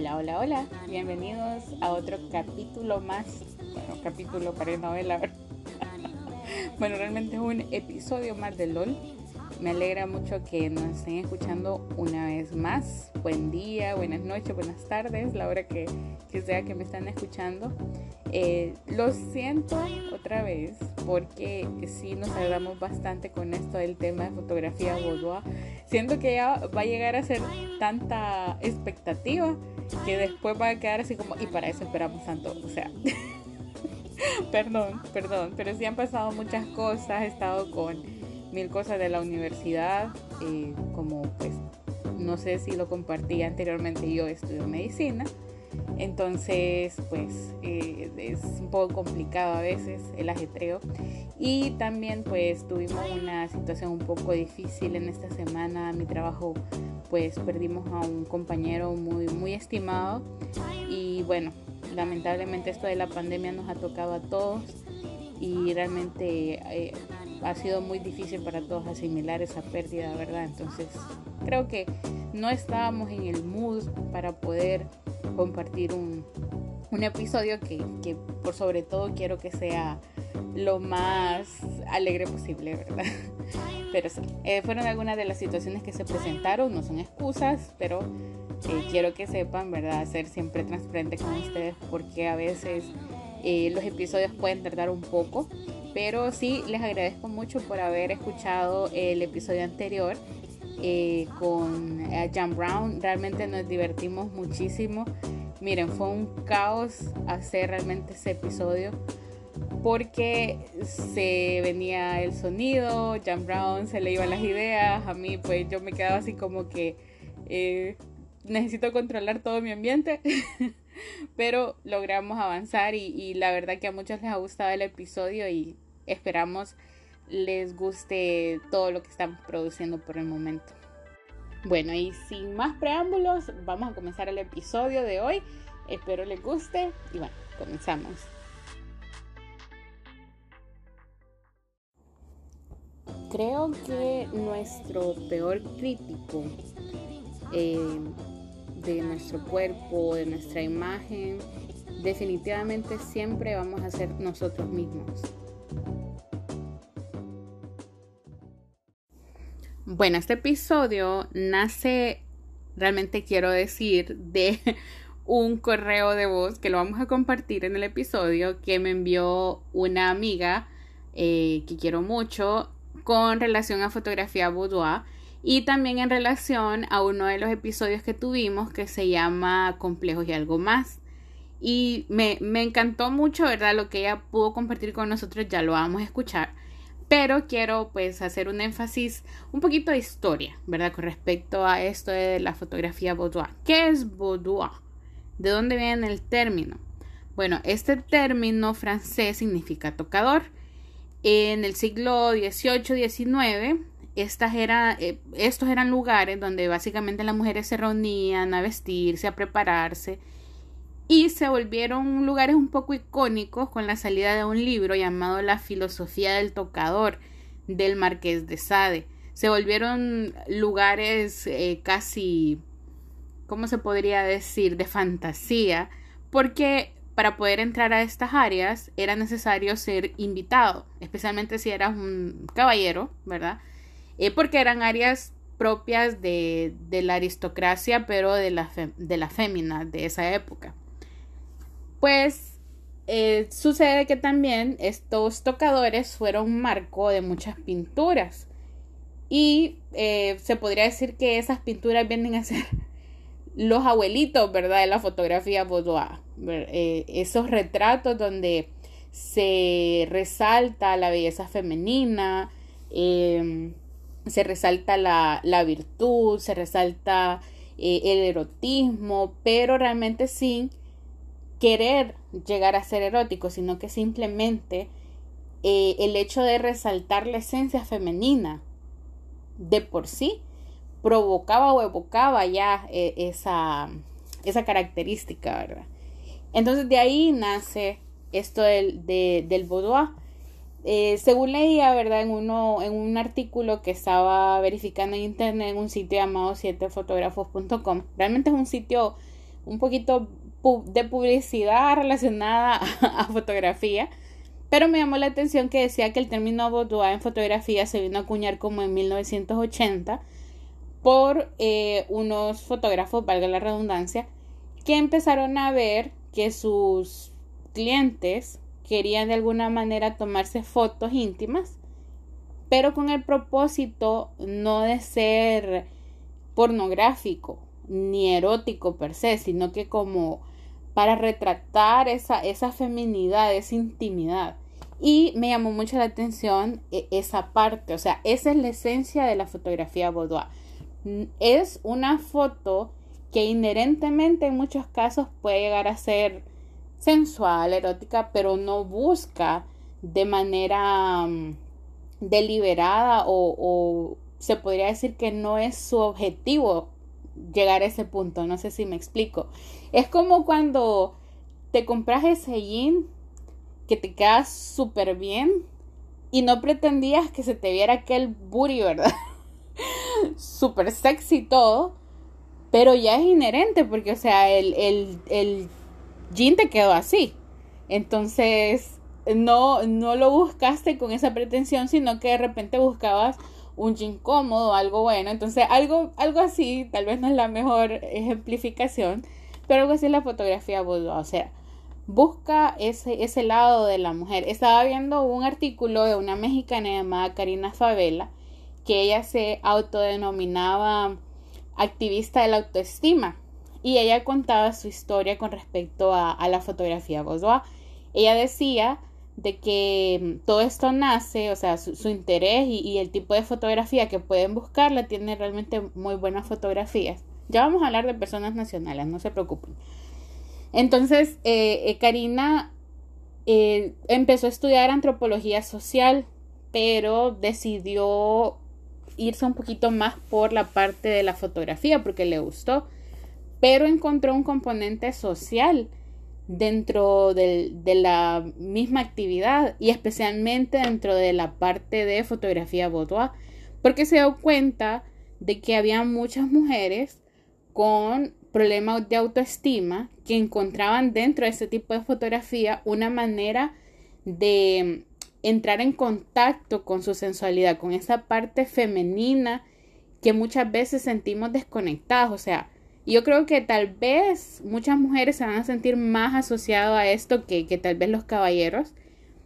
Hola, hola, hola. Bienvenidos a otro capítulo más. Bueno, capítulo para novela. bueno, realmente es un episodio más de LOL. Me alegra mucho que nos estén escuchando una vez más. Buen día, buenas noches, buenas tardes, la hora que, sea que me están escuchando. Eh, lo siento otra vez porque sí nos agradamos bastante con esto del tema de fotografía boudoir. Siento que ya va a llegar a ser tanta expectativa que después va a quedar así como, y para eso esperamos tanto. O sea, perdón, perdón, pero sí han pasado muchas cosas. He estado con mil cosas de la universidad, eh, como pues, no sé si lo compartí anteriormente, yo estudio medicina. Entonces, pues eh, es un poco complicado a veces el ajetreo. Y también pues tuvimos una situación un poco difícil en esta semana. Mi trabajo pues perdimos a un compañero muy, muy estimado. Y bueno, lamentablemente esto de la pandemia nos ha tocado a todos. Y realmente eh, ha sido muy difícil para todos asimilar esa pérdida, ¿verdad? Entonces creo que no estábamos en el mood para poder compartir un, episodio que, por sobre todo quiero que sea lo más alegre posible, ¿verdad? Pero sí, eh, fueron algunas de las situaciones que se presentaron, no son excusas, pero eh, quiero que sepan, ¿verdad? Ser siempre transparente con ustedes porque a veces eh, los episodios pueden tardar un poco, pero sí les agradezco mucho por haber escuchado el episodio anterior eh, con eh, Jan Brown. Realmente nos divertimos muchísimo. Miren, fue un caos hacer realmente ese episodio porque se venía el sonido, Jan Brown se le iban las ideas, a mí pues yo me quedaba así como que eh, necesito controlar todo mi ambiente, pero logramos avanzar y, y la verdad que a muchos les ha gustado el episodio y esperamos les guste todo lo que estamos produciendo por el momento. Bueno, y sin más preámbulos, vamos a comenzar el episodio de hoy. Espero les guste y bueno, comenzamos. Creo que nuestro peor crítico eh, de nuestro cuerpo, de nuestra imagen, definitivamente siempre vamos a ser nosotros mismos. Bueno, este episodio nace, realmente quiero decir, de un correo de voz que lo vamos a compartir en el episodio que me envió una amiga eh, que quiero mucho con relación a fotografía boudoir y también en relación a uno de los episodios que tuvimos que se llama Complejos y algo más. Y me, me encantó mucho, ¿verdad? Lo que ella pudo compartir con nosotros, ya lo vamos a escuchar pero quiero pues hacer un énfasis un poquito de historia, ¿verdad? Con respecto a esto de la fotografía boudoir. ¿Qué es boudoir? ¿De dónde viene el término? Bueno, este término francés significa tocador. En el siglo XVIII-XIX, estas eh, estos eran lugares donde básicamente las mujeres se reunían a vestirse, a prepararse y se volvieron lugares un poco icónicos con la salida de un libro llamado La filosofía del tocador del Marqués de Sade. Se volvieron lugares eh, casi, ¿cómo se podría decir?, de fantasía, porque para poder entrar a estas áreas era necesario ser invitado, especialmente si eras un caballero, ¿verdad? Eh, porque eran áreas propias de, la aristocracia, pero de la, de la fémina de esa época. Pues eh, sucede que también estos tocadores fueron marco de muchas pinturas. Y eh, se podría decir que esas pinturas vienen a ser los abuelitos, ¿verdad? De la fotografía boudoir. Eh, esos retratos donde se resalta la belleza femenina, em, se resalta la, la, virtud, se resalta el erotismo, pero realmente sin querer llegar a ser erótico, sino que simplemente eh, el hecho de resaltar la esencia femenina de por sí provocaba o evocaba ya eh, esa, esa característica, ¿verdad? Entonces de ahí nace esto del, del boudoir. Eh, según leía, ¿verdad? En, uno, en un artículo que estaba verificando en internet en un sitio llamado 7fotógrafos.com. Realmente es un sitio un poquito de publicidad relacionada a, fotografía. Pero me llamó la atención que decía que el término boudoir en fotografía se vino a acuñar como en 1980 por eh, unos fotógrafos, valga la redundancia, que empezaron a ver que sus clientes querían de alguna manera tomarse fotos íntimas, pero con el propósito no de ser pornográfico ni erótico per se, sino que como para retratar esa, esa feminidad, esa intimidad. Y me llamó mucho la atención e, esa parte, o sea, esa es la esencia de la fotografía boudoir. Es una foto que inherentemente en muchos casos puede llegar a ser sensual, erótica, pero no busca de manera mm, deliberada o, o se podría decir que no es su objetivo llegar a ese punto. No sé si me explico. Es como cuando te compras ese jean que te queda súper bien y no pretendías que se te viera aquel booty, ¿verdad? súper sexy todo, pero ya es inherente porque, o sea, el, el, el jean te quedó así. Entonces, no, no lo buscaste con esa pretensión, sino que de repente buscabas un jean cómodo, algo bueno. Entonces, algo, algo así, tal vez no es la mejor ejemplificación, pero algo así es la fotografía boudoir. O sea, busca ese, ese lado de la mujer. Estaba viendo un artículo de una mexicana llamada Karina Favela, que ella se autodenominaba activista de la autoestima. Y ella contaba su historia con respecto a, la fotografía boudoir. Ella decía de que mm, todo esto nace, o sea, su, interés y, el tipo de fotografía que pueden buscarla tiene realmente muy buenas fotografías. Ya vamos a hablar de personas nacionales, no se preocupen. Entonces, eh, eh, Karina eh, empezó a estudiar antropología social, pero decidió irse un poquito más por la parte de la fotografía porque le gustó, pero encontró un componente social dentro de la misma actividad y especialmente dentro de la parte de fotografía boudoir porque se dio cuenta de que había muchas mujeres con problemas de autoestima que encontraban dentro de ese tipo de fotografía una manera de entrar en contacto con su sensualidad, con esa parte femenina que muchas veces sentimos desconectadas, o sea, yo creo que tal vez muchas mujeres se van a sentir más asociadas a esto que, tal vez los caballeros.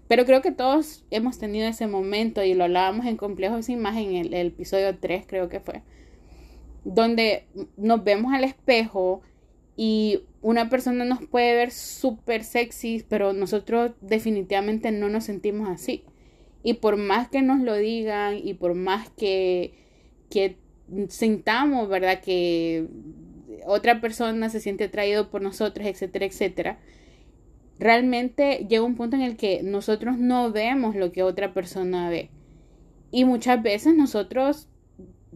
Pero creo que todos hemos tenido ese momento y lo hablábamos en Complejos Sin Imagen, en el, el episodio 3 creo que fue, donde nos vemos al espejo y una persona nos puede ver súper sexy, pero nosotros definitivamente no nos sentimos así. Y por más que nos lo digan y por más que, que sintamos, ¿verdad? Que otra persona se siente atraído por nosotros, etcétera, etcétera, realmente llega un punto en el que nosotros no vemos lo que otra persona ve. Y muchas veces nosotros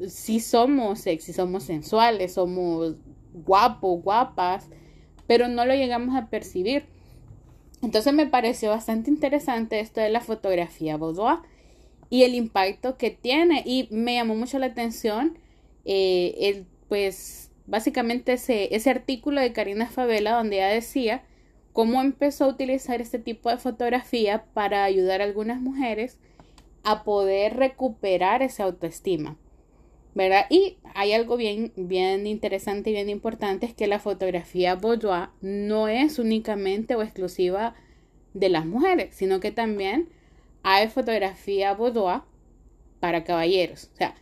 sí somos sexy, somos sensuales, somos guapos, guapas, pero no lo llegamos a percibir. Entonces me pareció bastante interesante esto de la fotografía boudoir y el impacto que tiene y me llamó mucho la atención eh, el pues básicamente ese, ese artículo de Karina Favela donde ella decía cómo empezó a utilizar este tipo de fotografía para ayudar a algunas mujeres a poder recuperar esa autoestima. ¿verdad? Y hay algo bien, bien interesante y bien importante, es que la fotografía boudoir no es únicamente o exclusiva de las mujeres, sino que también hay fotografía boudoir para caballeros. O sea,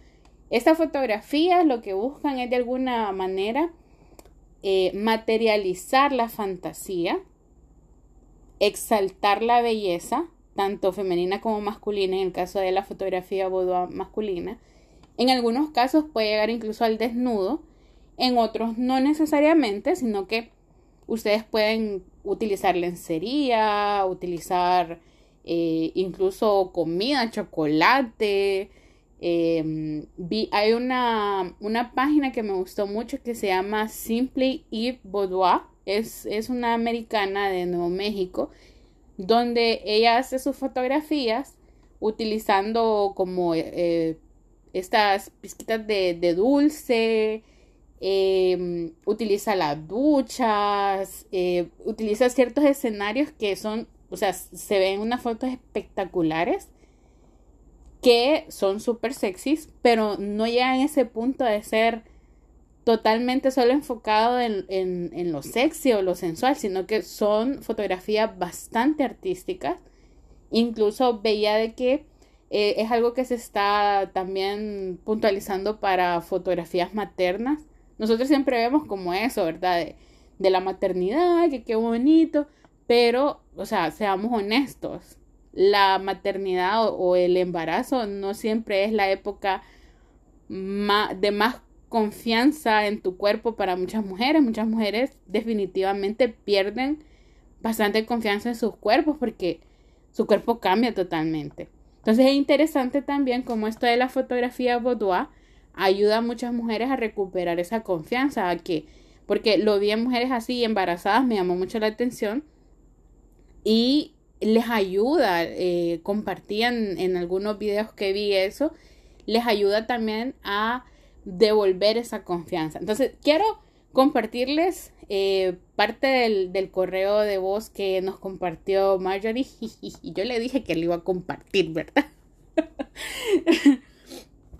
estas fotografías lo que buscan es de alguna manera eh, materializar la fantasía, exaltar la belleza, tanto femenina como masculina, en el caso de la fotografía boudoir masculina. En algunos casos puede llegar incluso al desnudo, en otros no necesariamente, sino que ustedes pueden utilizar lencería, utilizar eh, incluso comida, chocolate, Em, vi, hay una, una, página que me gustó mucho que se llama Simply Eve Boudoir. Es, es una americana de Nuevo México, donde ella hace sus fotografías utilizando como eh, estas pizquitas de, de, dulce, em, utiliza las duchas, eh, utiliza ciertos escenarios que son, o sea, se ven unas fotos espectaculares que son súper sexys, pero no llegan a ese punto de ser totalmente solo enfocado en, en, lo sexy o lo sensual, sino que son fotografías bastante artísticas. Incluso veía de que eh, es algo que se está también puntualizando para fotografías maternas. Nosotros siempre vemos como eso, ¿verdad? De, de la maternidad, que qué bonito, pero, o sea, seamos honestos, la maternidad o, el embarazo no siempre es la época de más confianza en tu cuerpo para muchas mujeres. Muchas mujeres definitivamente pierden bastante confianza en sus cuerpos porque su cuerpo cambia totalmente. Entonces es interesante también como esto de la fotografía boudoir ayuda a muchas mujeres a recuperar esa confianza, a que, porque lo vi en mujeres así embarazadas, me llamó mucho la atención y les ayuda, eh, compartían en algunos videos que vi eso, les ayuda también a devolver esa confianza. Entonces, quiero compartirles eh, parte del, correo de voz que nos compartió Marjorie. Y yo le dije que le iba a compartir, ¿verdad?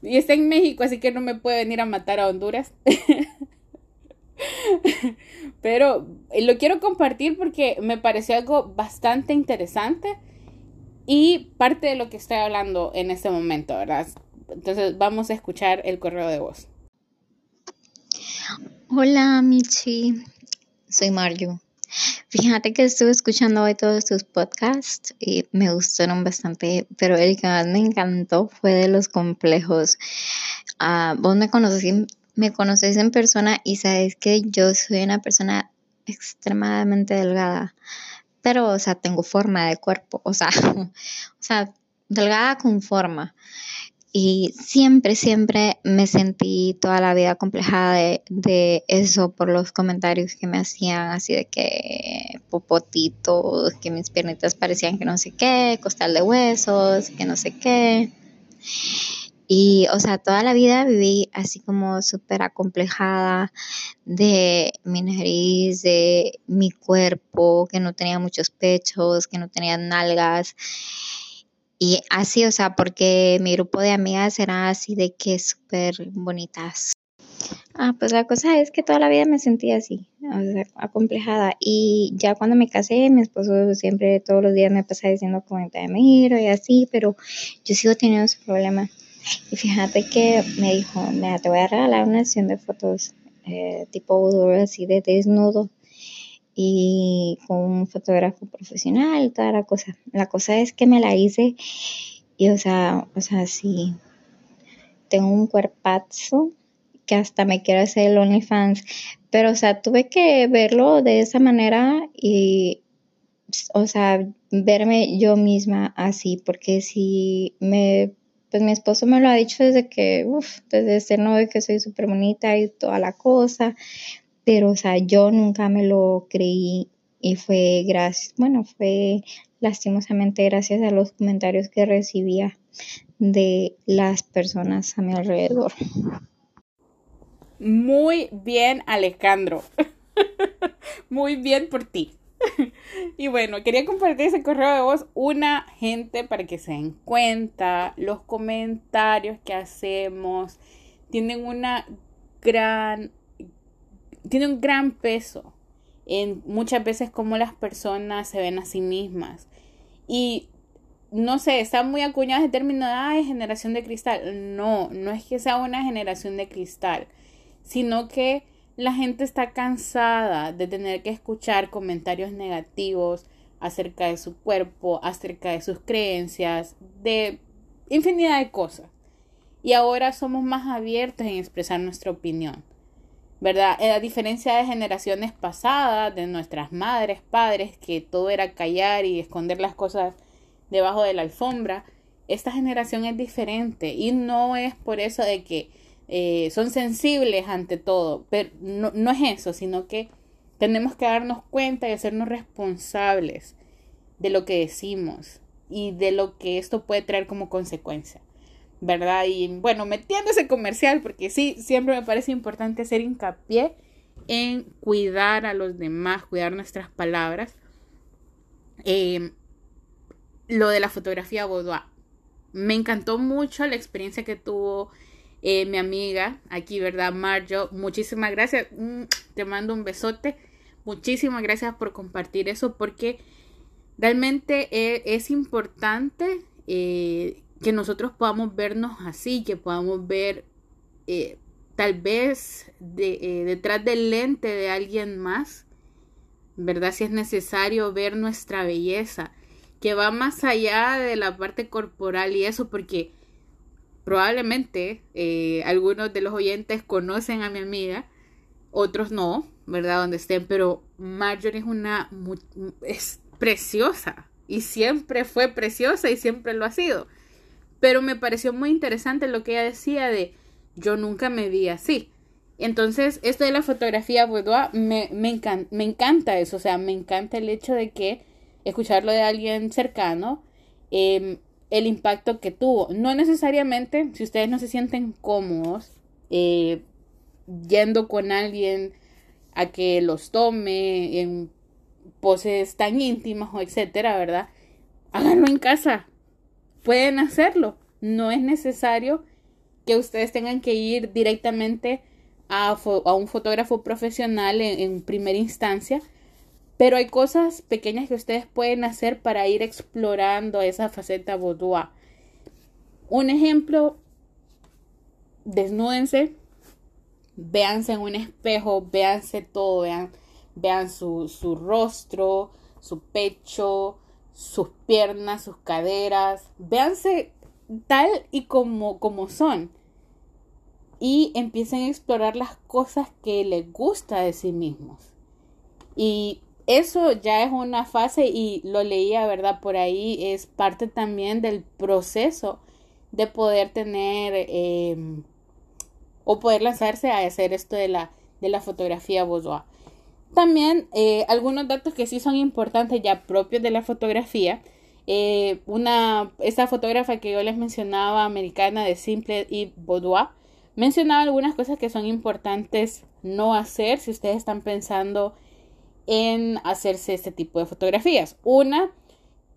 y está en México, así que no me puede venir a matar a Honduras. Pero eh, lo quiero compartir porque me pareció algo bastante interesante y parte de lo que estoy hablando en este momento, ¿verdad? Entonces vamos a escuchar el correo de voz. Hola Michi, soy Mario. Fíjate que estuve escuchando hoy todos tus podcasts y me gustaron bastante, pero el que más me encantó fue de los complejos. Uh, vos me conocí me conoces en persona y sabes que yo soy una persona extremadamente delgada, pero, o sea, tengo forma de cuerpo, o sea, o sea, delgada con forma. Y siempre, siempre me sentí toda la vida complejada de, de, eso por los comentarios que me hacían, así de que popotitos, que mis piernitas parecían que no sé qué, costal de huesos, que no sé qué. Y, o sea, toda la vida viví así como súper acomplejada de mi nariz, de mi cuerpo, que no tenía muchos pechos, que no tenía nalgas. Y así, o sea, porque mi grupo de amigas era así de que súper bonitas. Ah, pues la cosa es que toda la vida me sentía así, o sea, acomplejada. Y ya cuando me casé, mi esposo siempre todos los días me pasaba diciendo como te miro y así, pero yo sigo teniendo ese problema. Y fíjate que me dijo, mira, te voy a regalar una sesión de fotos eh, tipo así de desnudo y con un fotógrafo profesional toda la cosa. La cosa es que me la hice y o sea, o sea, sí, tengo un cuerpazo que hasta me quiero hacer el OnlyFans, pero o sea, tuve que verlo de esa manera y o sea, verme yo misma así, porque si me pues mi esposo me lo ha dicho desde que, uff, desde ser novio que soy súper bonita y toda la cosa, pero o sea, yo nunca me lo creí y fue gracias, bueno, fue lastimosamente gracias a los comentarios que recibía de las personas a mi alrededor. Muy bien, Alejandro. Muy bien por ti. y bueno, quería compartir ese correo de voz una gente para que se den cuenta los comentarios que hacemos tienen una gran tiene un gran peso en muchas veces como las personas se ven a sí mismas y no sé, está muy acuñado ese término de generación de cristal. No, no es que sea una generación de cristal, sino que la gente está cansada de tener que escuchar comentarios negativos acerca de su cuerpo, acerca de sus creencias, de infinidad de cosas. Y ahora somos más abiertos en expresar nuestra opinión. ¿Verdad? A diferencia de generaciones pasadas, de nuestras madres, padres, que todo era callar y esconder las cosas debajo de la alfombra, esta generación es diferente y no es por eso de que eh, son sensibles ante todo, pero no, no es eso, sino que tenemos que darnos cuenta y hacernos responsables de lo que decimos y de lo que esto puede traer como consecuencia. ¿verdad? Y bueno, metiéndose comercial, porque sí, siempre me parece importante hacer hincapié en cuidar a los demás, cuidar nuestras palabras. Em, lo de la fotografía boudoir. Me encantó mucho la experiencia que tuvo eh, mi amiga aquí, ¿verdad? Marjo, muchísimas gracias. Mm, te mando un besote. Muchísimas gracias por compartir eso porque realmente eh, es, importante eh, que nosotros podamos vernos así, que podamos ver tal vez detrás del lente de alguien más, ¿verdad? Si es necesario ver nuestra belleza que va más allá de la parte corporal y eso, porque probablemente eh, algunos de los oyentes conocen a mi amiga, otros no, ¿verdad? Donde estén, pero Marjorie es una, es preciosa y siempre fue preciosa y siempre lo ha sido. Pero me pareció muy interesante lo que ella decía de yo nunca me vi así. Entonces, esto de la fotografía boudoir me, me, me encanta eso, o sea, me encanta el hecho de que escucharlo de alguien cercano, em, el impacto que tuvo. No necesariamente, si ustedes no se sienten cómodos eh, yendo con alguien a que los tome en poses tan íntimas o etcétera, ¿verdad? Háganlo en casa. Pueden hacerlo. No es necesario que ustedes tengan que ir directamente a, un fotógrafo profesional en primera instancia pero hay cosas pequeñas que ustedes pueden hacer para ir explorando esa faceta boudoir. Un ejemplo, desnúdense, véanse en un espejo, véanse todo, vean, vean su, su rostro, su pecho, sus piernas, sus caderas, véanse tal y como, como son. Y empiecen a explorar las cosas que les gusta de sí mismos. Y eso ya es una fase y lo leía, ¿verdad? Por ahí es parte también del proceso de poder tener em, o poder lanzarse a hacer esto de la, de la fotografía boudoir. También eh, algunos datos que sí son importantes ya propios de la fotografía. Eh, una, esta fotógrafa que yo les mencionaba, americana de Simple y Boudoir, mencionaba algunas cosas que son importantes no hacer si ustedes están pensando en hacerse este tipo de fotografías. Una,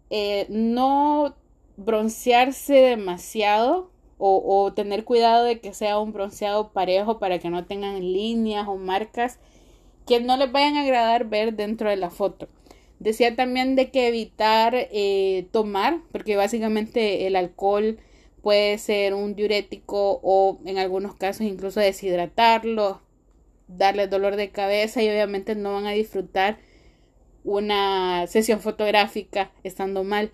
eh, no broncearse demasiado o, tener cuidado de que sea un bronceado parejo para que no tengan líneas o marcas que no les vayan a agradar ver dentro de la foto. Decía también de que evitar eh, tomar, porque básicamente el alcohol puede ser un diurético o en algunos casos incluso deshidratarlo, darles dolor de cabeza y obviamente no van a disfrutar una sesión fotográfica estando mal.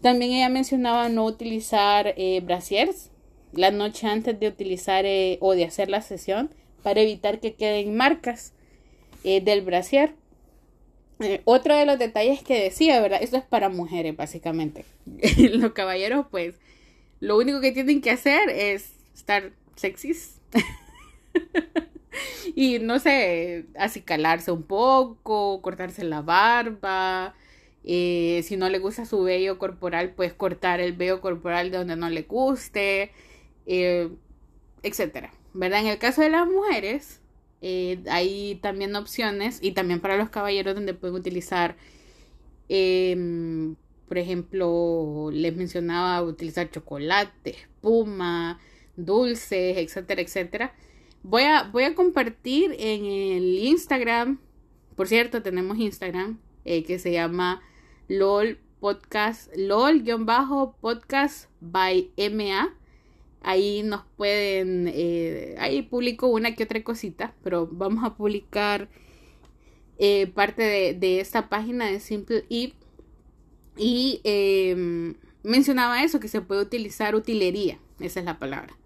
También ella mencionaba no utilizar eh, brasiers la noche antes de utilizar eh, o de hacer la sesión para evitar que queden marcas eh, del brasier. otro de los detalles que decía, ¿verdad? Esto es para mujeres básicamente. los caballeros pues lo único que tienen que hacer es estar sexys. y no sé, acicalarse un poco, cortarse la barba. Eh, si no le gusta su vello corporal, pues cortar el vello corporal de donde no le guste, eh, etcétera. ¿Verdad? En el caso de las mujeres, eh, hay también opciones y también para los caballeros donde pueden utilizar, em, por ejemplo, les mencionaba utilizar chocolate, espuma, dulces, etcétera, etcétera. Voy a, voy a compartir en el Instagram, por cierto, tenemos Instagram que se llama LOL Podcast, LOL-podcast by MA. Ahí nos pueden, eh, ahí publico una que otra cosita, pero vamos a publicar eh, parte de, esta página de Simple Eve. Y em, mencionaba eso, que se puede utilizar utilería, esa es la palabra.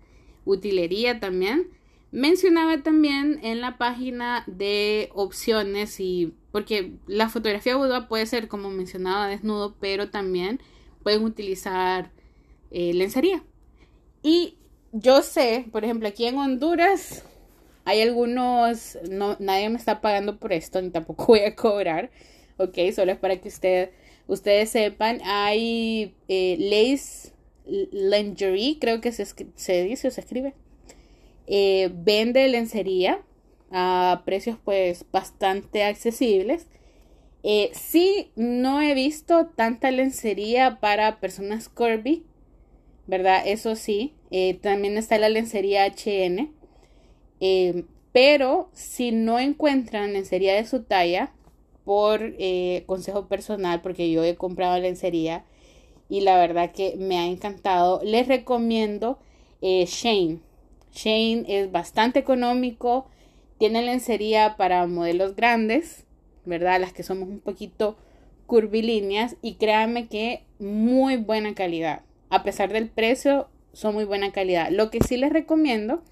Utilería también Mencionaba también en la página de opciones y porque la fotografía boudoir puede ser como mencionaba desnudo, pero también pueden utilizar eh, lencería. Y yo sé, por ejemplo, aquí en Honduras hay algunos, no, nadie me está pagando por esto, ni tampoco voy a cobrar, ok, solo es para que usted, ustedes sepan, hay eh, leyes, Lingerie, creo que se, se dice o se escribe. Eh, vende lencería a precios pues bastante accesibles. Eh, sí, no he visto tanta lencería para personas curvy, ¿verdad? Eso sí. Eh, también está la lencería HN. pero si no encuentran lencería de su talla, por consejo personal, porque yo he comprado lencería y la verdad que me ha encantado, les recomiendo Shane. Shane es bastante económico, tiene lencería para modelos grandes, ¿verdad? Las que somos un poquito curvilíneas y créanme que muy buena calidad. A pesar del precio, son muy buena calidad. Lo que sí les recomiendo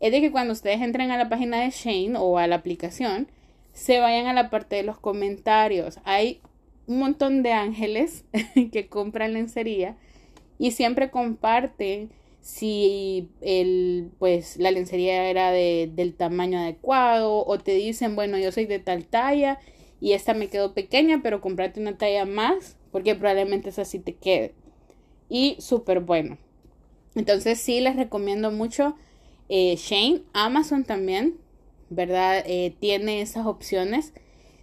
es de que cuando ustedes entren a la página de Shane o a la aplicación, se vayan a la parte de los comentarios. Hay un montón de ángeles que compran lencería y siempre comparten si el, pues, la lencería era de, del tamaño adecuado o te dicen, bueno, yo soy de tal talla y esta me quedó pequeña, pero comprate una talla más porque probablemente esa sí te quede. Y súper bueno. Entonces sí les recomiendo mucho eh, Shane. Amazon también, ¿verdad? Eh, tiene esas opciones.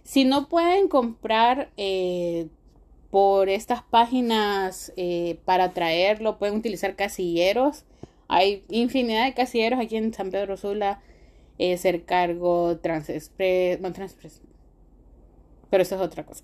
Si no pueden comprar eh, por estas páginas eh, para traerlo. Pueden utilizar casilleros. Hay infinidad de casilleros aquí en San Pedro Sula. Eh, Cargo, Transexpress. No, Transexpress. Pero eso es otra cosa.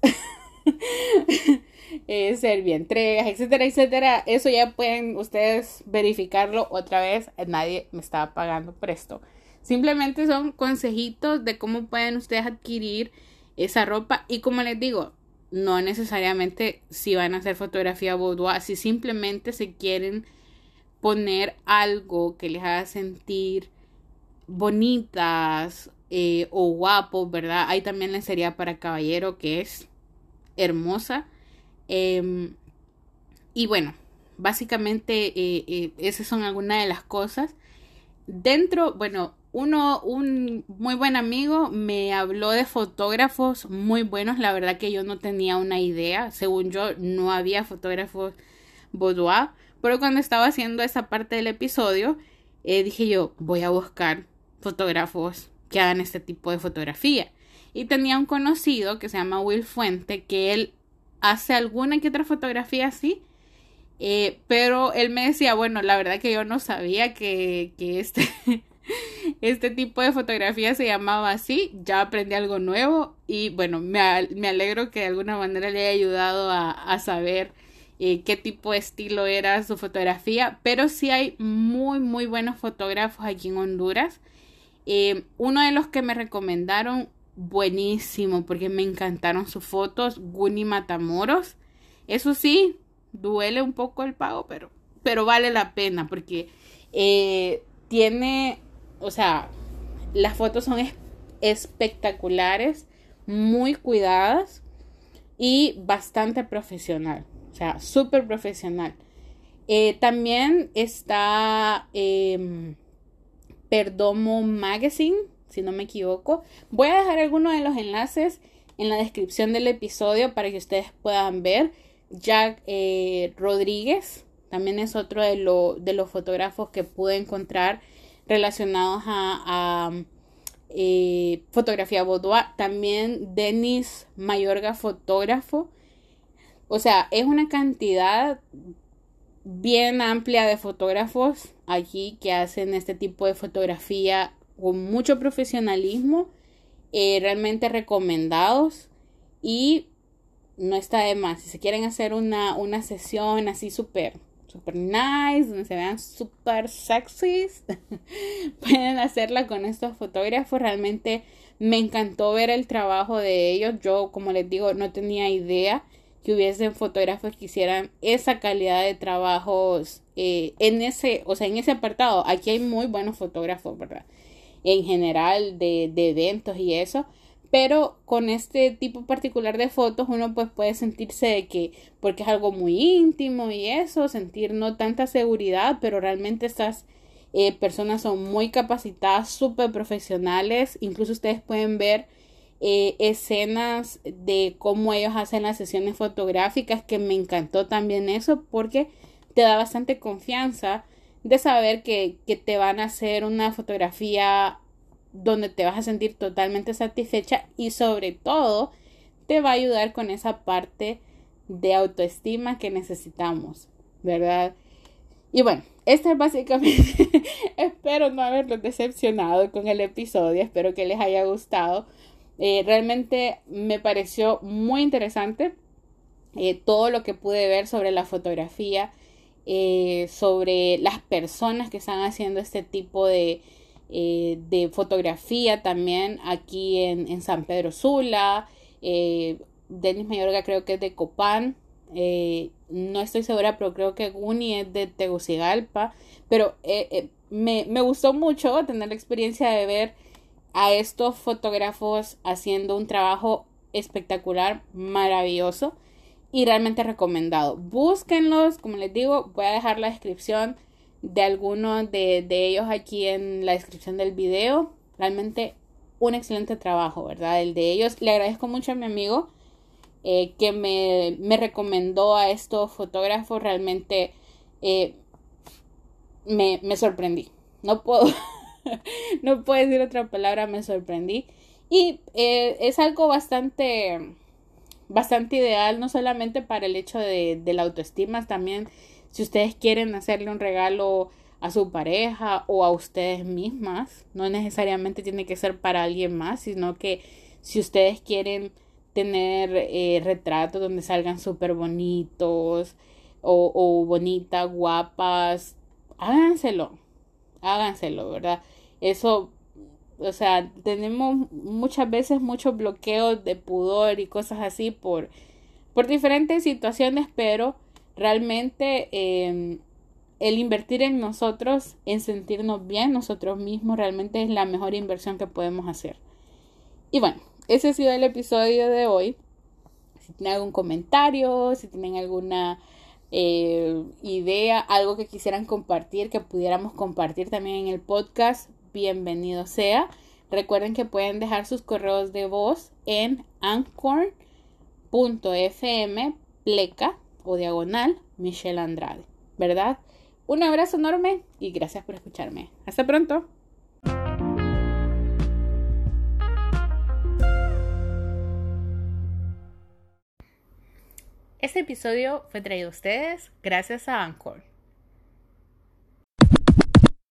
eh, entregas, etcétera, etcétera. Eso ya pueden ustedes verificarlo otra vez. Nadie me estaba pagando por esto. Simplemente son consejitos de cómo pueden ustedes adquirir esa ropa. Y como les digo, no necesariamente si van a hacer fotografía boudoir, si simplemente se quieren poner algo que les haga sentir bonitas eh, o guapos, ¿verdad? Hay también lencería para caballero que es hermosa. Em, y bueno, básicamente eh, eh, esas son algunas de las cosas. Dentro, bueno, uno, un muy buen amigo me habló de fotógrafos muy buenos. La verdad que yo no tenía una idea. Según yo, no había fotógrafos boudoir. Pero cuando estaba haciendo esa parte del episodio, eh, dije yo, voy a buscar fotógrafos que hagan este tipo de fotografía. Y tenía un conocido que se llama Will Fuente, que él hace alguna que otra fotografía así. Eh, pero él me decía, bueno, la verdad que yo no sabía que, que este este tipo de fotografía se llamaba así, ya aprendí algo nuevo y bueno, me, alegro que de alguna manera le haya ayudado a, saber eh, qué tipo de estilo era su fotografía, pero sí hay muy, muy buenos fotógrafos aquí en Honduras. Eh, uno de los que me recomendaron, buenísimo, porque me encantaron sus fotos, Guni Matamoros. Eso sí, duele un poco el pago, pero, pero vale la pena, porque eh, tiene o sea, las fotos son espectaculares, muy cuidadas y bastante profesional. O sea, súper profesional. Eh, también está em, Perdomo Magazine, si no me equivoco. Voy a dejar algunos de los enlaces en la descripción del episodio para que ustedes puedan ver. Jack eh, Rodríguez también es otro de, de los fotógrafos que pude encontrar relacionados a, eh, fotografía boudoir. También Denis Mayorga, fotógrafo. O sea, es una cantidad bien amplia de fotógrafos aquí que hacen este tipo de fotografía con mucho profesionalismo, eh, realmente recomendados y no está de más. Si se quieren hacer una, una sesión así súper super nice, donde se vean super sexys, pueden hacerla con estos fotógrafos. Realmente me encantó ver el trabajo de ellos. Yo, como les digo, no tenía idea que hubiesen fotógrafos que hicieran esa calidad de trabajos eh, en ese, o sea, en ese apartado. Aquí hay muy buenos fotógrafos, ¿verdad? En general de, de eventos y eso pero con este tipo particular de fotos uno pues puede sentirse de que porque es algo muy íntimo y eso sentir no tanta seguridad pero realmente estas eh, personas son muy capacitadas súper profesionales. Incluso ustedes pueden ver eh, escenas de cómo ellos hacen las sesiones fotográficas que me encantó también eso porque te da bastante confianza de saber que, que te van a hacer una fotografía donde te vas a sentir totalmente satisfecha y sobre todo te va a ayudar con esa parte de autoestima que necesitamos, ¿verdad? Y bueno, este es básicamente, espero no haberlos decepcionado con el episodio, espero que les haya gustado. Eh, realmente me pareció muy interesante eh, todo lo que pude ver sobre la fotografía, eh, sobre las personas que están haciendo este tipo de, de fotografía también aquí en, en San Pedro Sula. Denis Mayorga creo que es de Copán. no estoy segura, pero creo que Guni es de Tegucigalpa. Pero me, me gustó mucho tener la experiencia de ver a estos fotógrafos haciendo un trabajo espectacular, maravilloso y realmente recomendado. Búsquenlos, como les digo, voy a dejar la descripción de algunos de, ellos aquí en la descripción del video. Realmente un excelente trabajo, ¿verdad? El de ellos. Le agradezco mucho a mi amigo eh, que me, me, recomendó a estos fotógrafos. Realmente eh, me, me sorprendí. No puedo no puedo decir otra palabra, me sorprendí. Y eh, es algo bastante, bastante ideal, no solamente para el hecho de, de la autoestima, también si ustedes quieren hacerle un regalo a su pareja o a ustedes mismas, no necesariamente tiene que ser para alguien más, sino que si ustedes quieren tener eh, retratos donde salgan súper bonitos o, o bonitas, guapas, háganselo háganselo, ¿verdad? Eso, o sea, tenemos muchas veces muchos bloqueos de pudor y cosas así por, por diferentes situaciones, pero realmente em, el invertir en nosotros, en sentirnos bien nosotros mismos, realmente es la mejor inversión que podemos hacer. Y bueno, ese ha sido el episodio de hoy. Si tienen algún comentario, si tienen alguna eh, idea, algo que quisieran compartir, que pudiéramos compartir también en el podcast, bienvenido sea. Recuerden que pueden dejar sus correos de voz en anchor.fm pleca o diagonal Michelle Andrade, ¿verdad? Un abrazo enorme y gracias por escucharme. Hasta pronto. Este episodio fue traído a ustedes gracias a Anchor.